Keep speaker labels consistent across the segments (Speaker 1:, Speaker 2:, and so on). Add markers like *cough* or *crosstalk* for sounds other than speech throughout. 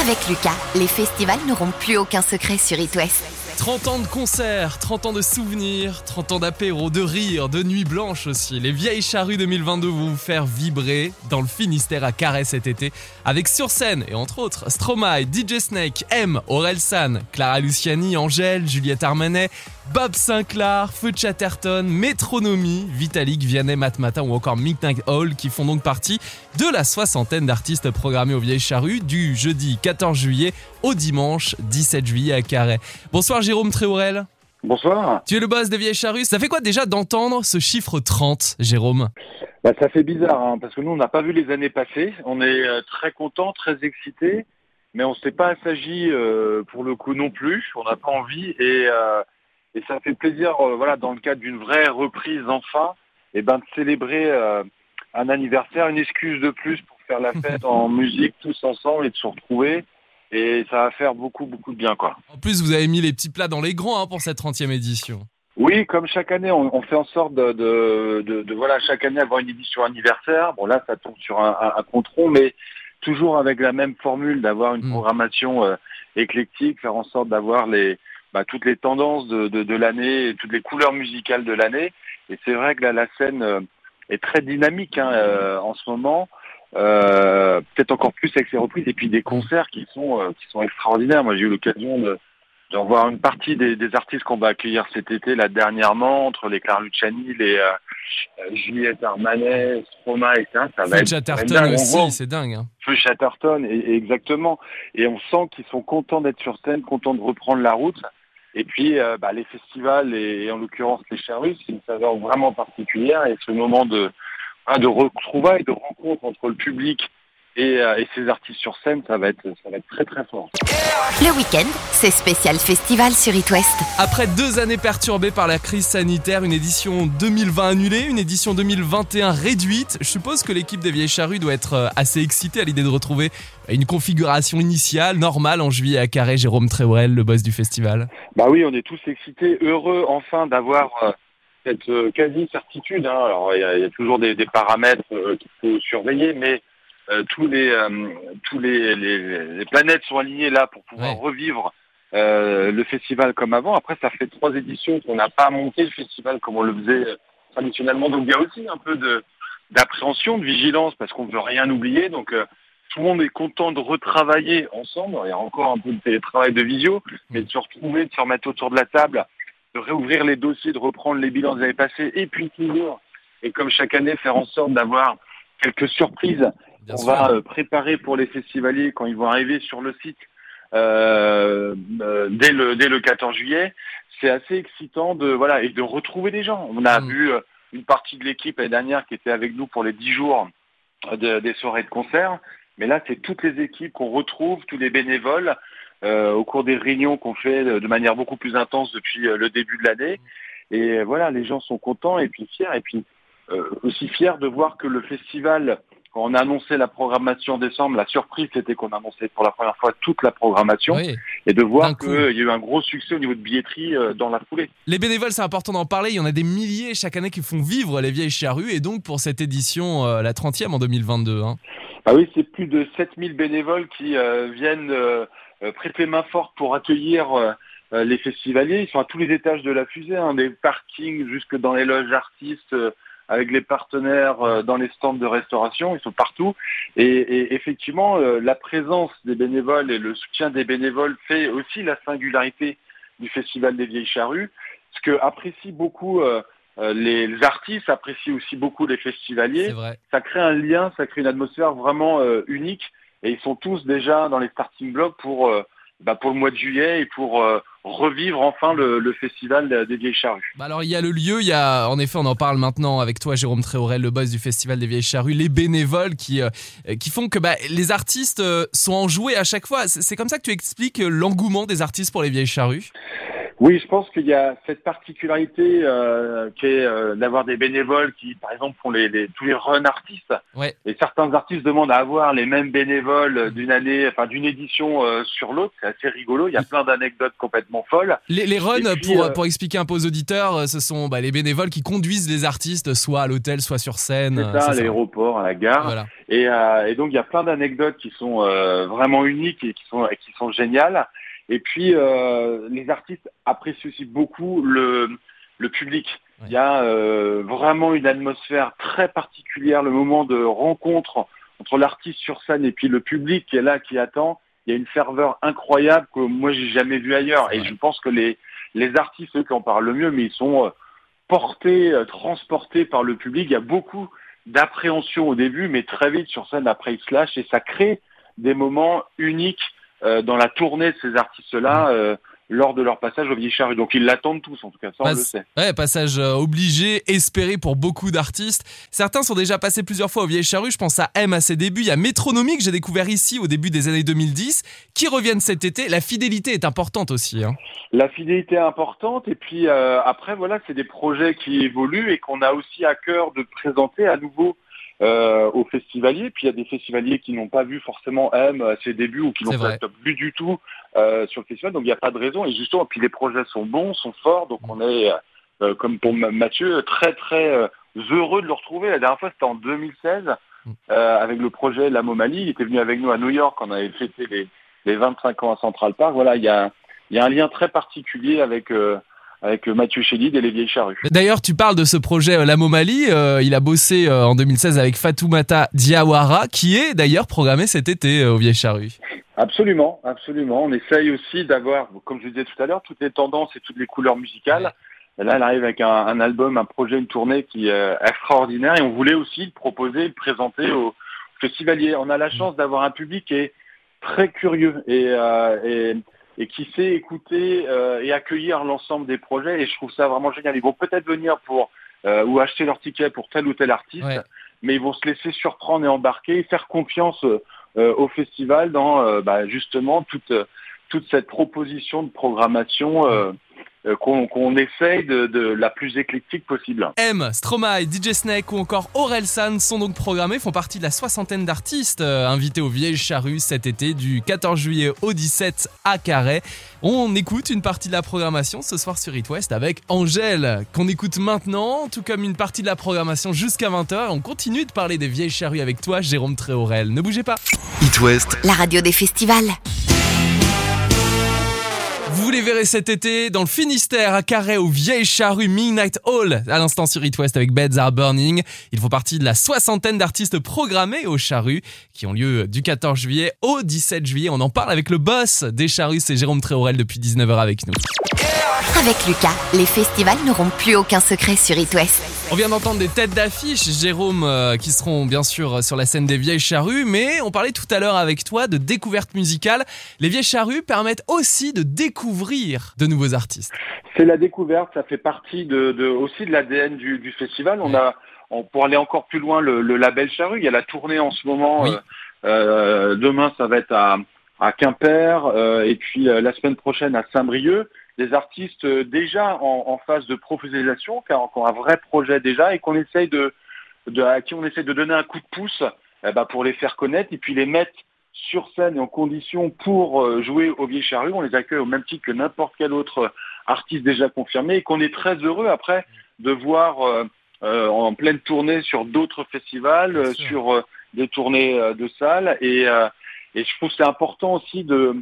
Speaker 1: Avec Lucas, les festivals n'auront plus aucun secret sur It West.
Speaker 2: 30 ans de concerts, 30 ans de souvenirs, 30 ans d'apéro, de rires, de nuits blanches aussi. Les vieilles charrues 2022 vont vous faire vibrer dans le Finistère à Carré cet été avec sur scène et entre autres Stromae, DJ Snake, M, San, Clara Luciani, Angèle, Juliette Armanet, Bob Sinclair, Feu Chatterton, Métronomie, Vitalik, Vianney, Matmata ou encore Midnight Hall qui font donc partie de la soixantaine d'artistes programmés aux Vieilles Charrues du jeudi 14 juillet au dimanche 17 juillet à Carré. Bonsoir Jérôme Tréorel.
Speaker 3: Bonsoir.
Speaker 2: Tu es le boss des Vieilles Charrues. Ça fait quoi déjà d'entendre ce chiffre 30, Jérôme?
Speaker 3: Bah, Ça fait bizarre, hein, parce que nous, on n'a pas vu les années passées. On est euh, très content, très excité, mais on ne s'est pas assagi euh, pour le coup non plus. On n'a pas envie. Et, euh, et ça fait plaisir, voilà, dans le cadre d'une vraie reprise enfin, et eh ben, de célébrer un anniversaire, une excuse de plus pour faire la fête en *laughs* musique tous ensemble et de se retrouver et ça va faire beaucoup, beaucoup de bien. Quoi.
Speaker 2: En plus, vous avez mis les petits plats dans les grands hein, pour cette 30e édition.
Speaker 3: Oui, comme chaque année, on, fait en sorte de, de, voilà, chaque année avoir une édition anniversaire. Bon, là, ça tombe sur un, un, contron, mais toujours avec la même formule d'avoir une hmm. programmation euh, éclectique, faire en sorte d'avoir les, bah, toutes les tendances de, de, l'année, toutes les couleurs musicales de l'année. Et c'est vrai que là, la scène euh, est très dynamique hein, euh, en ce moment. Euh, peut-être encore plus avec ces reprises et puis des concerts qui sont euh, qui sont extraordinaires. Moi, j'ai eu l'occasion de d'en voir une partie des, des artistes qu'on va accueillir cet été, là dernièrement, entre les Claire Luciani, les euh, euh Juliette Armanet, Stroma, etc.
Speaker 2: Ça va Feu Chatterton aussi, c'est dingue. Hein.
Speaker 3: Feu Chatterton, et, exactement. Et on sent qu'ils sont contents d'être sur scène, contents de reprendre la route. Et puis, bah, les festivals, et, en l'occurrence les Charus, c'est une saveur vraiment particulière. Et ce moment de, de retrouvailles, de rencontres entre le public euh, et, ces artistes sur scène, ça va être, ça va être très très fort.
Speaker 1: Le week-end, c'est spécial festival sur It West.
Speaker 2: Après deux années perturbées par la crise sanitaire, une édition 2020 annulée, une édition 2021 réduite, je suppose que l'équipe des Vieilles Charrues doit être euh, assez excitée à l'idée de retrouver une configuration initiale, normale en juillet à Carré. Jérôme Tréorel, le boss du festival.
Speaker 3: Bah oui, on est tous excités, heureux enfin d'avoir euh, cette quasi-certitude. Hein. Alors il y, a, toujours des, paramètres euh, qu'il faut surveiller, mais tous les tous les, les, planètes sont alignées là pour pouvoir revivre le festival comme avant. Après, ça fait trois éditions qu'on n'a pas monté le festival comme on le faisait traditionnellement. Donc il y a aussi un peu de d'appréhension, de vigilance, parce qu'on ne veut rien oublier. Donc tout le monde est content de retravailler ensemble. Il y a encore un peu de télétravail de visio, mais de se retrouver, de se remettre autour de la table de réouvrir les dossiers, de reprendre les bilans des années passées, et puis toujours, et comme chaque année, faire en sorte d'avoir quelques surprises qu'on va euh, préparer pour les festivaliers quand ils vont arriver sur le site euh, euh, dès, le, dès le 14 juillet. C'est assez excitant de voilà et de retrouver des gens. On a mm. vu une partie de l'équipe l'année dernière qui était avec nous pour les 10 jours des soirées de concert. Mais là, c'est toutes les équipes qu'on retrouve, tous les bénévoles, euh, au cours des réunions qu'on fait de manière beaucoup plus intense depuis le début de l'année. Et voilà, les gens sont contents et puis fiers. Et puis euh, aussi fiers de voir que le festival, quand on a annoncé la programmation en décembre, la surprise c'était qu'on annonçait pour la première fois toute la programmation et de voir qu'il y a eu un gros succès au niveau de billetterie dans la foulée.
Speaker 2: Les bénévoles, c'est important d'en parler. Il y en a des milliers chaque année qui font vivre les vieilles charrues et donc pour cette édition, la 30e en 2022. Hein.
Speaker 3: Ah oui, c'est plus de 7000 bénévoles qui viennent euh, prêter main forte pour accueillir euh, euh, les festivaliers. Ils sont à tous les étages de la fusée, hein, des parkings jusque dans les loges artistes, avec les partenaires dans les stands de restauration, ils sont partout. Et, effectivement, la présence des bénévoles et le soutien des bénévoles fait aussi la singularité du Festival des Vieilles Charrues. Ce que apprécient beaucoup les artistes, apprécient aussi beaucoup les festivaliers. Ça crée un lien, ça crée une atmosphère vraiment unique et ils sont tous déjà dans les starting blocks pour euh, bah pour le mois de juillet et pour euh, revivre enfin le, le, festival des Vieilles Charrues.
Speaker 2: Bah alors il y a le lieu, il y a en effet on en parle maintenant avec toi Jérôme Tréorel, le boss du festival des Vieilles Charrues, les bénévoles qui, euh, qui font que bah, les artistes sont enjoués à chaque fois. C'est comme ça que tu expliques l'engouement des artistes pour les Vieilles Charrues?
Speaker 3: Oui, je pense qu'il y a cette particularité euh, qui est euh, d'avoir des bénévoles qui, par exemple, font les, les- tous les run artistes.
Speaker 2: Ouais.
Speaker 3: Et certains artistes demandent à avoir les mêmes bénévoles d'une année, enfin d'une édition euh, sur l'autre. C'est assez rigolo. Il y a plein d'anecdotes complètement folles.
Speaker 2: Les, les runs,
Speaker 3: puis,
Speaker 2: pour,
Speaker 3: euh,
Speaker 2: pour expliquer un peu aux auditeurs, euh, ce sont bah, les bénévoles qui conduisent les artistes soit à l'hôtel, soit sur scène.
Speaker 3: C'est
Speaker 2: euh,
Speaker 3: ça, à l'aéroport, à la gare.
Speaker 2: Voilà.
Speaker 3: Et, euh, et donc il y a plein d'anecdotes qui sont euh, vraiment uniques et qui sont et qui sont géniales. Et puis euh, les artistes apprécient aussi beaucoup le le public.
Speaker 2: Ouais.
Speaker 3: Il y a euh, vraiment une atmosphère très particulière, le moment de rencontre entre l'artiste sur scène et puis le public qui est là, qui attend. Il y a une ferveur incroyable que moi j'ai jamais vue ailleurs. Et je pense que les les artistes, eux qui en parlent le mieux, mais ils sont euh, portés, transportés par le public. Il y a beaucoup d'appréhension au début, mais très vite sur scène après ils se lâchent et ça crée des moments uniques euh, dans la tournée de ces artistes-là euh, lors de leur passage au Vieille Charrue. Donc ils l'attendent tous en tout cas, ça on le sait.
Speaker 2: Ouais, passage euh, obligé, espéré pour beaucoup d'artistes. Certains sont déjà passés plusieurs fois au Vieille Charrue. Je pense à M à ses débuts. Il y a Métronomie que j'ai découvert ici au début des années 2010, qui reviennent cet été. La fidélité est importante aussi. hein.
Speaker 3: La fidélité est importante et puis après voilà, c'est des projets qui évoluent et qu'on a aussi à cœur de présenter à nouveau euh, aux festivaliers. Puis il y a des festivaliers qui n'ont pas vu forcément M à ses débuts ou qui n'ont pas vu du tout euh, sur le festival. Donc il n'y a pas de raison. Et justement, puis les projets sont bons, sont forts. Donc on est, euh, comme pour Ma- Mathieu, très très euh, heureux de le retrouver. La dernière fois, c'était en 2016 euh, avec le projet La Momalie. Il était venu avec nous à New York. On avait fêté les, les 25 ans à Central Park. Voilà, il y a, y a un lien très particulier avec euh, avec Mathieu Chédid et les Vieilles Charrues.
Speaker 2: D'ailleurs, tu parles de ce projet euh, La Momali. euh, il a bossé euh, en 2016 avec Fatoumata Diawara, qui est d'ailleurs programmé cet été euh, au Vieille Charrue.
Speaker 3: Absolument, absolument. On essaye aussi d'avoir, comme je disais tout à l'heure, toutes les tendances et toutes les couleurs musicales. Et là, elle arrive avec un, un album, un projet, une tournée qui est extraordinaire. Et on voulait aussi le proposer, le présenter aux festivaliers. On a la chance d'avoir un public qui est très curieux et, euh, et, et qui sait écouter euh, et accueillir l'ensemble des projets. Et je trouve ça vraiment génial. Ils vont peut-être venir pour euh, ou acheter leur ticket pour tel ou tel artiste,
Speaker 2: Ouais.
Speaker 3: mais ils vont se laisser surprendre et embarquer, faire confiance euh, au festival dans euh, bah, justement toute toute cette proposition de programmation euh, qu'on qu'on essaye de, de la plus éclectique possible.
Speaker 2: M, Stromae, DJ Snake ou encore Aurel San sont donc programmés, font partie de la soixantaine d'artistes euh, invités au Vieille Charrue cet été du 14 juillet au 17 à Carhaix. On écoute une partie de la programmation ce soir sur It West avec Angèle, qu'on écoute maintenant, tout comme une partie de la programmation jusqu'à 20h. On continue de parler des Vieilles Charrues avec toi, Jérôme Tréorel. Ne bougez pas.
Speaker 4: It West,
Speaker 1: La radio des festivals.
Speaker 2: Vous les verrez cet été dans le Finistère à Carhaix au Vieille Charrue Midnight Hall à l'instant sur It West avec Beds Are Burning. Ils font partie de la soixantaine d'artistes programmés au Charrue qui ont lieu du 14 juillet au 17 juillet. On en parle avec le boss des Charrues, c'est Jérôme Tréorel depuis 19h avec nous.
Speaker 1: Avec Lucas, les festivals n'auront plus aucun secret sur It West.
Speaker 2: On vient d'entendre des têtes d'affiche, Jérôme, euh, qui seront bien sûr sur la scène des Vieilles Charrues, mais on parlait tout à l'heure avec toi de découverte musicale. Les Vieilles Charrues permettent aussi de découvrir de nouveaux artistes.
Speaker 3: C'est la découverte, ça fait partie de, de- aussi de l'ADN du, du festival. On a, on, pour aller encore plus loin, le, le label Charrue. Il y a la tournée en ce moment.
Speaker 2: Oui.
Speaker 3: euh, euh, demain, ça va être à, à Quimper, euh, et puis euh, la semaine prochaine à Saint-Brieuc. Des artistes euh, déjà en, en phase de professionnalisation, qui ont un vrai projet déjà, et qu'on essaye de, de, à qui on essaie de donner un coup de pouce eh ben, pour les faire connaître et puis les mettre sur scène et en condition pour euh, jouer au Vieille Charrue. On les accueille au même titre que n'importe quel autre artiste déjà confirmé et qu'on est très heureux après de voir euh, euh, en pleine tournée sur d'autres festivals, euh, sur euh, des tournées euh, de salles et, euh, et je trouve que c'est important aussi de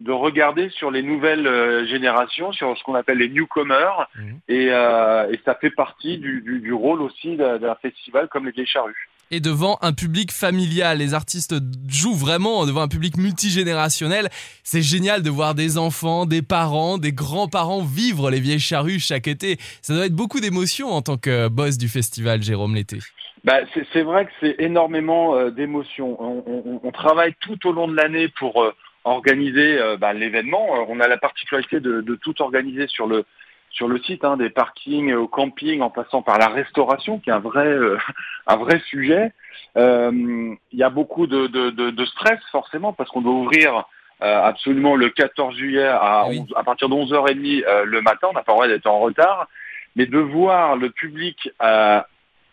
Speaker 3: de regarder sur les nouvelles euh, générations, sur ce qu'on appelle les newcomers,
Speaker 2: Mhm.
Speaker 3: et, euh, et ça fait partie du, du, du rôle aussi d'un d'un festival comme les Vieilles Charrues.
Speaker 2: et devant un public familial. Les artistes jouent vraiment devant un public multigénérationnel. C'est génial de voir des enfants, des parents, des grands-parents vivre les vieilles charrues chaque été. Ça doit être beaucoup d'émotions en tant que boss du festival, Jérôme l'été.
Speaker 3: Bah, c'est c'est vrai que c'est énormément euh, d'émotions. On, on- on travaille tout au long de l'année pour euh, organiser euh, bah, l'événement. Euh, On a la particularité de, de tout organiser sur le sur le site, hein, des parkings au camping, en passant par la restauration, qui est un vrai *laughs* un vrai sujet. Il y a beaucoup de, de, stress forcément parce qu'on doit ouvrir absolument le 14 juillet à,
Speaker 2: Oui.
Speaker 3: 11 à partir de 11h30 euh, le matin, on n'a pas le droit d'être en retard, mais de voir le public euh,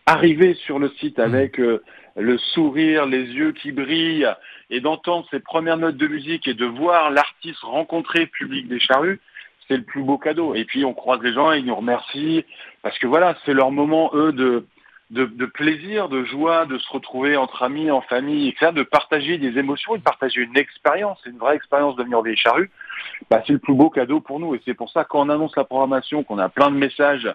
Speaker 3: arriver sur le site avec euh, le sourire, les yeux qui brillent, et d'entendre ses premières notes de musique et de voir l'artiste rencontrer le public des charrues, c'est le plus beau cadeau. Et puis on croise les gens, ils nous remercient, parce que voilà, c'est leur moment, eux, de, de, de plaisir, de joie, de se retrouver entre amis, en famille, etc., de partager des émotions et de partager une expérience, une vraie expérience de venir au Vieille Charrue, bah, c'est le plus beau cadeau pour nous. Et c'est pour ça quand on annonce la programmation, qu'on a plein de messages,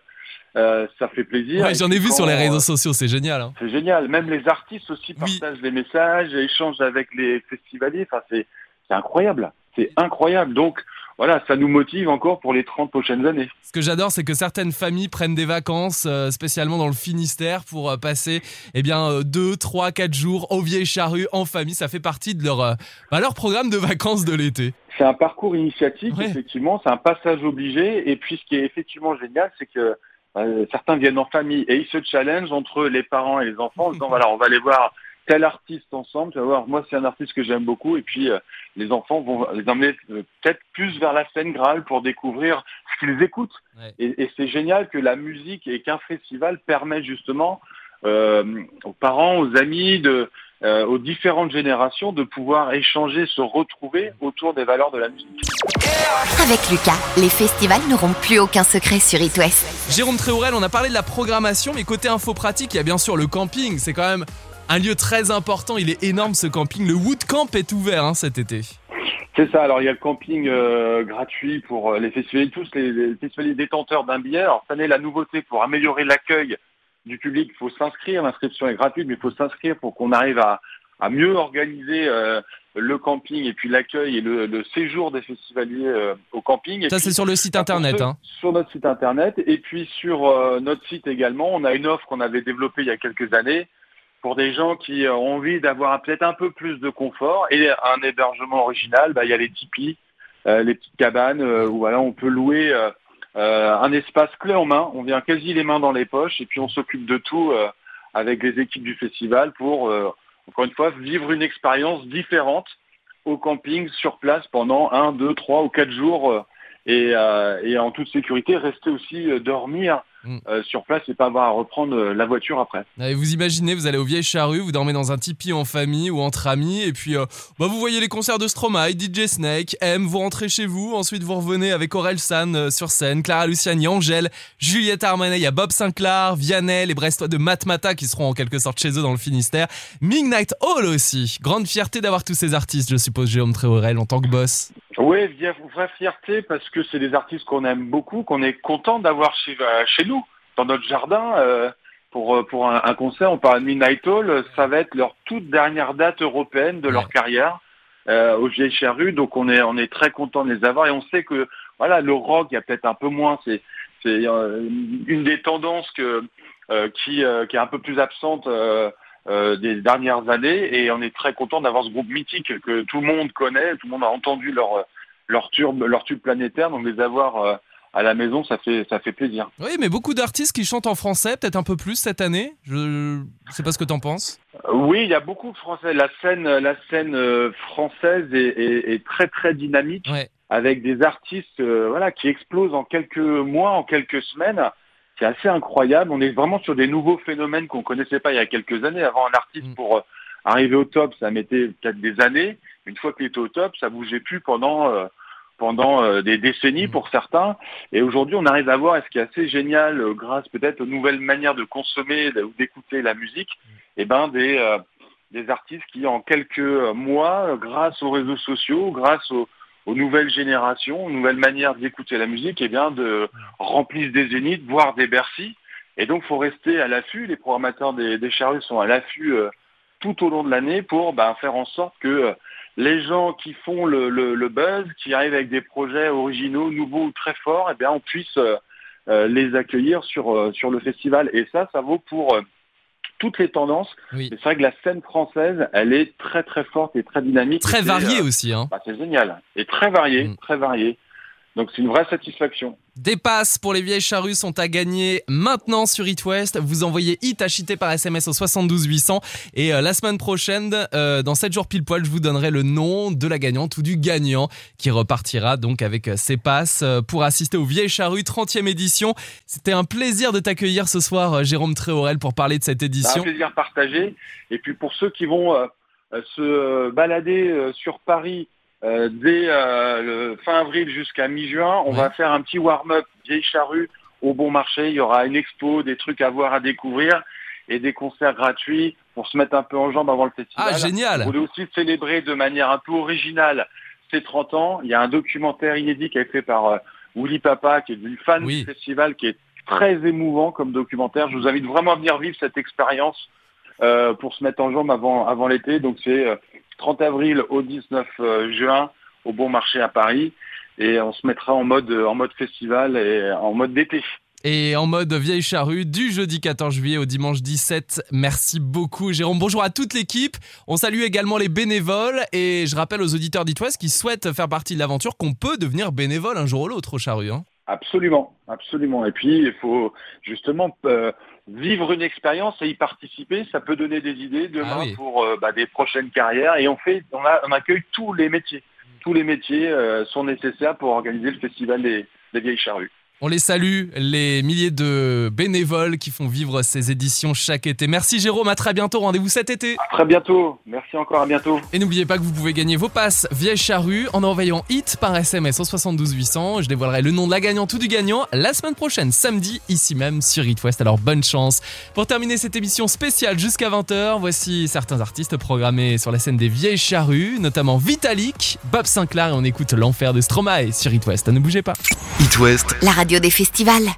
Speaker 3: euh, ça fait plaisir.
Speaker 2: Ouais, j'en ai vu sur les réseaux
Speaker 3: euh,
Speaker 2: sociaux, c'est génial. hein.
Speaker 3: c'est génial. Même les artistes aussi
Speaker 2: Oui.
Speaker 3: partagent des messages, échangent avec les festivaliers. Enfin, c'est incroyable. C'est incroyable. Donc, voilà, ça nous motive encore pour les 30 prochaines années.
Speaker 2: Ce que j'adore, c'est que certaines familles prennent des vacances, euh, spécialement dans le Finistère, pour euh, passer eh bien euh, deux, trois, quatre jours au Vieille Charrue en famille. Ça fait partie de leur, euh, bah, leur programme de vacances de l'été.
Speaker 3: C'est un parcours initiatique,
Speaker 2: Ouais.
Speaker 3: effectivement. C'est un passage obligé. Et puis, ce qui est effectivement génial, c'est que euh, certains viennent en famille et ils se challengent entre les parents et les enfants en disant, *laughs* voilà, on va aller voir tel artiste ensemble. Tu vas voir, moi, c'est un artiste que j'aime beaucoup. Et puis, euh, les enfants vont les emmener euh, peut-être plus vers la scène Graal pour découvrir ce qu'ils écoutent.
Speaker 2: Ouais.
Speaker 3: Et, et c'est génial que la musique et qu'un festival permet justement euh, aux parents, aux amis, de, euh, aux différentes générations de pouvoir échanger, se retrouver autour des valeurs de la musique.
Speaker 1: Avec Lucas, les festivals n'auront plus aucun secret sur It West.
Speaker 2: Jérôme Tréorel, on a parlé de la programmation, mais côté info pratique, il y a bien sûr le camping. C'est quand même un lieu très important. Il est énorme ce camping. Le Wood Camp est ouvert hein, cet été.
Speaker 3: C'est ça. Alors il y a le camping euh, gratuit pour euh, les festivaliers, tous les, les festivaliers détenteurs d'un billet. Alors cette année, la nouveauté pour améliorer l'accueil du public, il faut s'inscrire. L'inscription est gratuite, mais il faut s'inscrire pour qu'on arrive à, à mieux organiser euh, le camping et puis l'accueil et le, le séjour des festivaliers euh, au camping. Et
Speaker 2: Ça, c'est sur le site internet. Hein.
Speaker 3: Sur notre site internet et puis sur euh, notre site également, on a une offre qu'on avait développée il y a quelques années pour des gens qui ont envie d'avoir peut-être un peu plus de confort et un hébergement original. Bah, il y a les tipis, les petites cabanes où voilà, on peut louer euh, un espace clé en main. On vient quasi les mains dans les poches et puis on s'occupe de tout euh, avec les équipes du festival pour euh, encore une fois vivre une expérience différente au camping sur place pendant un, deux, trois ou quatre jours. euh, et, euh, et en toute sécurité, rester aussi dormir
Speaker 2: Mm.
Speaker 3: euh, sur place et pas avoir à reprendre euh, la voiture après.
Speaker 2: Et vous imaginez, vous allez au Vieille Charrue, vous dormez dans un tipi en famille ou entre amis, et puis euh, bah, vous voyez les concerts de Stromae, DJ Snake, M, vous rentrez chez vous, ensuite vous revenez avec Aurel San euh, sur scène, Clara Luciani, Angèle, Juliette Armanet, il y a Bob Sinclair, Vianney, les Brestois de Matmata qui seront en quelque sorte chez eux dans le Finistère, Midnight Hall aussi. Grande fierté d'avoir tous ces artistes, je suppose, Jérôme Tréorel, en tant que boss.
Speaker 3: Oui, vraie fierté parce que c'est des artistes qu'on aime beaucoup, qu'on est content d'avoir chez, euh, chez nous, dans notre jardin. euh, pour, euh, pour un, un concert, on parle de Midnight Hall, ça va être leur toute dernière date européenne de leur
Speaker 2: Ouais.
Speaker 3: carrière euh, au Vieille Charrue, donc on est, on est très content de les avoir et on sait que voilà le rock, il y a peut-être un peu moins, c'est c'est euh, une des tendances que, euh, qui, qui est un peu plus absente euh, des dernières années et on est très content d'avoir ce groupe mythique que tout le monde connaît, tout le monde a entendu leur leur tube, leur tube planétaire, donc les avoir euh, à la maison, ça fait ça fait plaisir.
Speaker 2: Oui, mais beaucoup d'artistes qui chantent en français, peut-être un peu plus cette année. Je sais pas ce que t'en penses.
Speaker 3: Euh, Oui, il y a beaucoup de Français. La scène, la scène française est, est- est très très dynamique,
Speaker 2: Ouais.
Speaker 3: avec des artistes, voilà, qui explosent en quelques mois, en quelques semaines. C'est assez incroyable. On est vraiment sur des nouveaux phénomènes qu'on connaissait pas il y a quelques années. Avant, un artiste
Speaker 2: Mm.
Speaker 3: pour euh, arriver au top, ça mettait peut-être des années. Une fois qu'il était au top, ça bougeait plus pendant euh, pendant euh, des décennies
Speaker 2: Mm.
Speaker 3: pour certains. Et aujourd'hui, on arrive à voir, et ce qui est assez génial, euh, grâce peut-être aux nouvelles manières de consommer ou d'écouter la musique, eh ben des euh, des artistes qui en quelques mois, grâce aux réseaux sociaux, grâce aux, aux nouvelles générations, aux nouvelles manières d'écouter la musique, eh bien de remplissent des zéniths, voire des Bercy. Et donc, faut rester à l'affût. Les programmateurs des, charrues sont à l'affût euh, tout au long de l'année pour ben, faire en sorte que euh, les gens qui font le, buzz, qui arrivent avec des projets originaux, nouveaux ou très forts, eh bien, on puisse euh, les accueillir sur, sur le festival. Et ça, ça vaut pour toutes les tendances.
Speaker 2: Oui.
Speaker 3: C'est vrai que la scène française, elle est très très forte et très dynamique.
Speaker 2: Très
Speaker 3: Et c'est,
Speaker 2: varié
Speaker 3: euh,
Speaker 2: aussi, hein.
Speaker 3: bah, c'est génial. Et très varié,
Speaker 2: Mm.
Speaker 3: très varié. Donc c'est une vraie satisfaction.
Speaker 2: Des passes pour les vieilles charrues sont à gagner maintenant sur It West. Vous envoyez It acheté par SMS au 72 800 et euh, la semaine prochaine, euh, dans 7 jours pile poil, je vous donnerai le nom de la gagnante ou du gagnant qui repartira donc avec euh, ses passes pour assister aux vieilles charrues 30e édition. C'était un plaisir de t'accueillir ce soir, Jérôme Tréorel, pour parler de cette édition.
Speaker 3: Un plaisir partagé. Et puis pour ceux qui vont se balader sur Paris euh, dès euh, le fin avril jusqu'à mi-juin, on va faire un petit warm-up vieille charrue au bon marché. Il y aura une expo, des trucs à voir, à découvrir et des concerts gratuits pour se mettre un peu en jambe avant le festival.
Speaker 2: Ah, génial
Speaker 3: On voulait aussi célébrer de manière un peu originale ces 30 ans. Il y a un documentaire inédit qui a été fait par euh, Willy Papa, qui est du fan du festival, qui est très émouvant comme documentaire. Je vous invite vraiment à venir vivre cette expérience euh, pour se mettre en jambe avant, avant l'été. Donc c'est 30 avril au 19 euh, juin au Bon Marché à Paris. Et on se mettra en mode, en mode festival et en mode d'été.
Speaker 2: Et en mode vieille charrue du jeudi 14 juillet au dimanche 17. Merci beaucoup Jérôme. Bonjour à toute l'équipe. On salue également les bénévoles et je rappelle aux auditeurs d'Itouest qui souhaitent faire partie de l'aventure qu'on peut devenir bénévole un jour ou l'autre au charrue. Hein.
Speaker 3: Absolument, absolument. Et puis il faut justement euh, vivre une expérience et y participer, ça peut donner des idées demain ah pour euh, bah, des prochaines carrières. Et on fait, on, on, accueille tous les métiers. Tous les métiers euh, sont nécessaires pour organiser le festival des, des vieilles charrues.
Speaker 2: On les salue, les milliers de bénévoles qui font vivre ces éditions chaque été. Merci Jérôme, à très bientôt. Rendez-vous cet été.
Speaker 3: À très bientôt. Merci encore, à bientôt.
Speaker 2: Et n'oubliez pas que vous pouvez gagner vos passes vieille charrue en envoyant HIT par SMS au 72 800. Je dévoilerai le nom de la gagnante ou du gagnant la semaine prochaine, samedi, ici même sur It West. Alors bonne chance. Pour terminer cette émission spéciale jusqu'à 20h, voici certains artistes programmés sur la scène des vieilles charrues, notamment Vitalik, Bob Sinclair et on écoute l'enfer de Stromae sur It West. Ne bougez pas.
Speaker 1: It West. La des festivals.